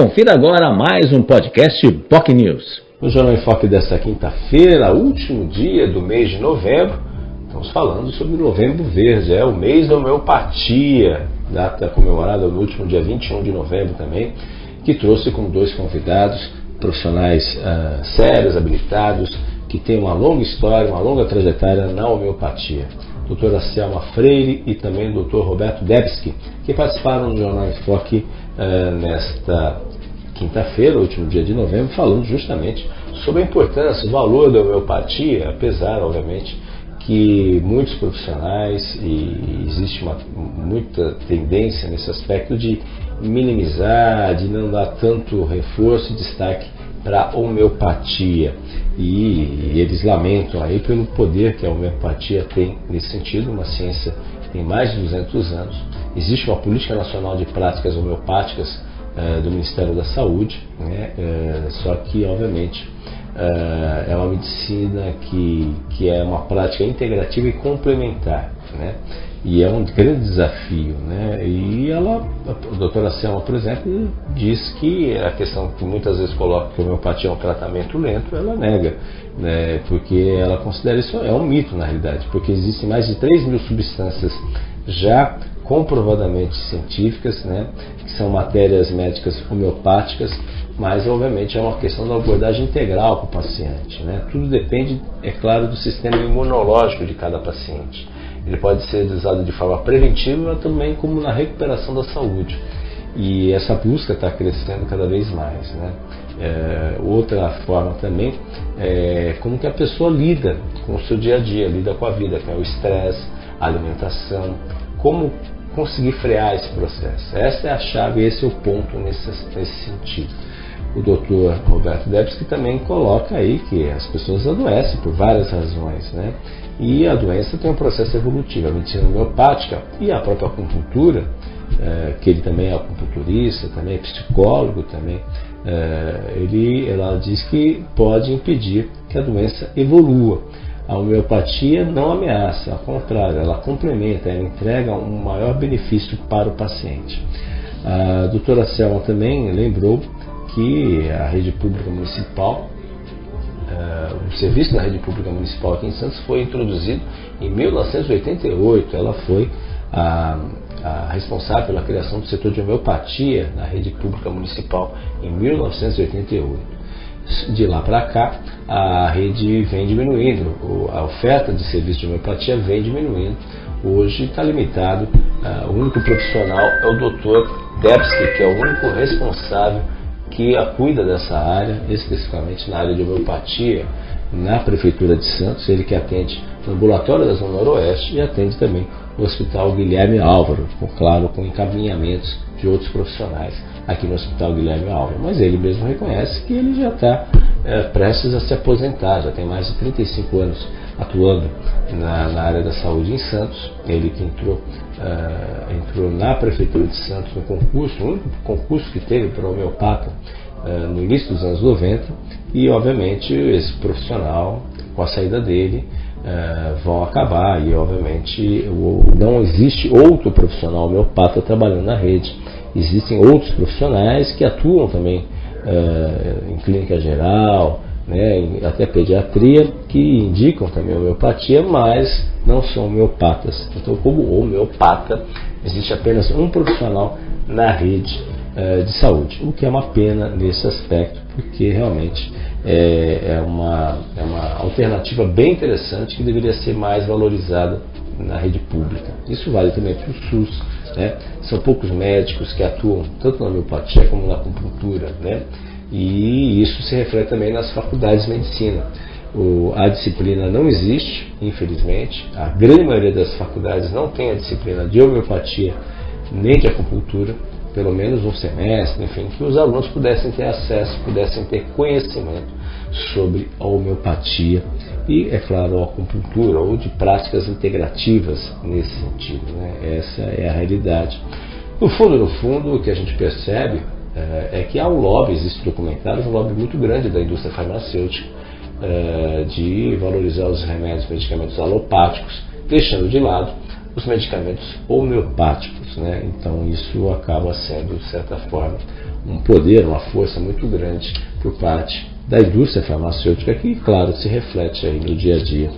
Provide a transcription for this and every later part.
Confira agora mais um podcast POC News. No Jornal em Foque desta quinta-feira, último dia do mês de novembro, estamos falando sobre Novembro Verde, é o mês da homeopatia, data comemorada no último dia 21 de novembro também, que trouxe com dois convidados, profissionais uh, sérios, habilitados, que têm uma longa história, uma longa trajetória na homeopatia doutora Selma Freire e também o Roberto Debski, que participaram do Jornal Enfoque uh, nesta quinta-feira, último dia de novembro, falando justamente sobre a importância, o valor da homeopatia, apesar, obviamente, que muitos profissionais, e existe uma, muita tendência nesse aspecto de minimizar, de não dar tanto reforço e destaque para homeopatia. E, eles lamentam aí pelo poder que a homeopatia tem nesse sentido, uma ciência que tem mais de 200 anos. Existe uma política nacional de práticas homeopáticas eh, do Ministério da Saúde, né? Eh, só que, obviamente, eh, é uma medicina que, que é uma prática integrativa e complementar. Né? E é um grande desafio, né? E ela, a doutora Selma, por exemplo, diz que a questão que muitas vezes coloca que a homeopatia é um tratamento lento, ela nega, né? Porque ela considera isso é um mito na realidade, porque existem mais de 3 mil substâncias já comprovadamente científicas, né? Que são matérias médicas homeopáticas, mas obviamente é uma questão da abordagem integral para o paciente, né? Tudo depende, é claro, do sistema imunológico de cada paciente. Ele pode ser usado de forma preventiva, mas também como na recuperação da saúde. E essa busca está crescendo cada vez mais. Né? É, outra forma também é como que a pessoa lida com o seu dia a dia, lida com a vida, que é o estresse, a alimentação, como conseguir frear esse processo. Essa é a chave, esse é o ponto nesse, nesse sentido o doutor Roberto Debs, que também coloca aí que as pessoas adoecem por várias razões, né? E a doença tem um processo evolutivo. A medicina homeopática e a própria acupuntura, é, que ele também é acupunturista, também é psicólogo, também, é, ele, ela diz que pode impedir que a doença evolua. A homeopatia não ameaça, ao contrário, ela complementa, ela entrega um maior benefício para o paciente. A doutora Selma também lembrou que a rede pública municipal, uh, o serviço da rede pública municipal aqui em Santos foi introduzido em 1988. Ela foi a, a responsável pela criação do setor de homeopatia na rede pública municipal em 1988 de lá para cá, a rede vem diminuindo, a oferta de serviço de homeopatia vem diminuindo. Hoje está limitado, uh, o único profissional é o Dr. Debski, que é o único responsável que a cuida dessa área, especificamente na área de homeopatia, na Prefeitura de Santos, ele que atende no ambulatório da Zona Noroeste e atende também o Hospital Guilherme Álvaro, com, claro, com encaminhamentos de outros profissionais aqui no Hospital Guilherme Álvaro. Mas ele mesmo reconhece que ele já está é, prestes a se aposentar, já tem mais de 35 anos atuando na, na área da saúde em Santos. Ele que entrou, uh, entrou na Prefeitura de Santos no concurso, o único concurso que teve para homeopata uh, no início dos anos 90, e obviamente esse profissional, com a saída dele, uh, vão acabar, e obviamente não existe outro profissional homeopata trabalhando na rede. Existem outros profissionais que atuam também em clínica geral, né, até pediatria, que indicam também homeopatia, mas não são homeopatas. Então, como homeopata, existe apenas um profissional na rede eh, de saúde, o que é uma pena nesse aspecto, porque realmente é, é, uma, é uma alternativa bem interessante que deveria ser mais valorizada na rede pública. Isso vale também para o SUS. Né? São poucos médicos que atuam tanto na homeopatia como na acupuntura. Né? E isso se reflete também nas faculdades de medicina. O, a disciplina não existe, infelizmente. A grande maioria das faculdades não tem a disciplina de homeopatia nem de acupuntura, pelo menos um semestre, enfim, que os alunos pudessem ter acesso, pudessem ter conhecimento sobre a homeopatia e, é claro, a acupuntura ou de práticas integrativas nesse sentido. Né? Essa é a realidade. No fundo, no fundo, o que a gente percebe é, é que há um lobby, existe documentário, um lobby muito grande da indústria farmacêutica é, de valorizar os remédios, medicamentos alopáticos, deixando de lado os medicamentos homeopáticos. Né? Então isso acaba sendo, de certa forma, um poder, uma força muito grande por parte da indústria farmacêutica que, claro, se reflete aí no dia a dia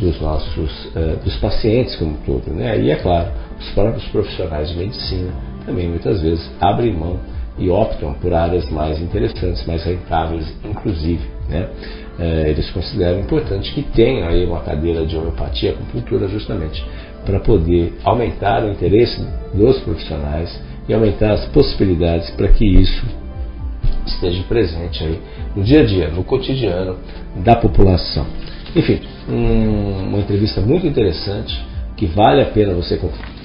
dos nossos uh, dos pacientes como um todo, né? E é claro, os próprios profissionais de medicina também muitas vezes abrem mão e optam por áreas mais interessantes, mais rentáveis, inclusive, né? Uh, eles consideram importante que tenha aí uma cadeira de homeopatia, acupuntura, justamente para poder aumentar o interesse dos profissionais e aumentar as possibilidades para que isso esteja presente aí no dia a dia, no cotidiano da população. Enfim, um, uma entrevista muito interessante que vale a pena você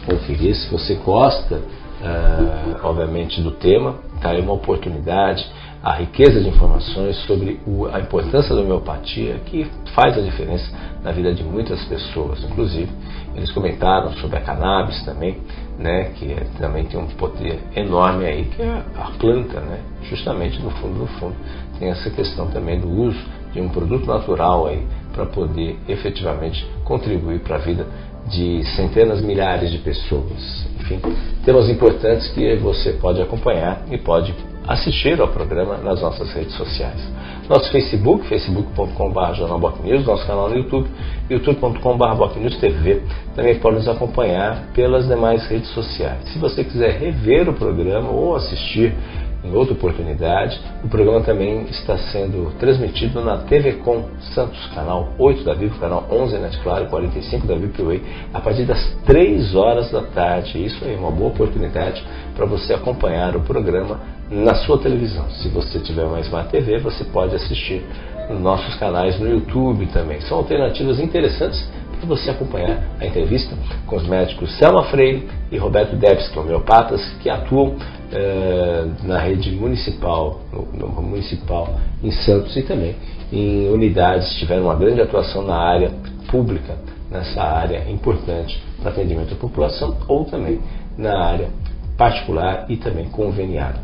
conferir se você gosta, uh, obviamente, do tema. Tá aí uma oportunidade, a riqueza de informações sobre a importância da homeopatia que faz a diferença na vida de muitas pessoas. Inclusive, eles comentaram sobre a cannabis também, né, que é, também tem um poder enorme aí, que é a planta, né, justamente no fundo do fundo. Tem essa questão também do uso de um produto natural aí para poder efetivamente contribuir para a vida de centenas, milhares de pessoas. Enfim, temas importantes que você pode acompanhar e pode assistir ao programa nas nossas redes sociais. Nosso Facebook, facebook.com.br jornalbocnews, nosso canal no YouTube, youtube.com.br TV. Também pode nos acompanhar pelas demais redes sociais. Se você quiser rever o programa ou assistir em outra oportunidade. O programa também está sendo transmitido na TV Com Santos, canal 8 da Vivo, canal 11 Net Claro, 45 da Way, a partir das 3 horas da tarde. Isso é uma boa oportunidade para você acompanhar o programa na sua televisão. Se você tiver mais uma TV, você pode assistir nos nossos canais no YouTube também. São alternativas interessantes para você acompanhar a entrevista com os médicos Selma Freire e Roberto Debski, homeopatas que atuam eh, na rede municipal, no, no, municipal em Santos e também em unidades tiveram uma grande atuação na área pública, nessa área importante para atendimento à população ou também na área particular e também conveniada.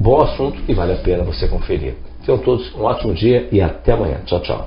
Bom assunto que vale a pena você conferir. Tenham todos um ótimo dia e até amanhã. Tchau, tchau.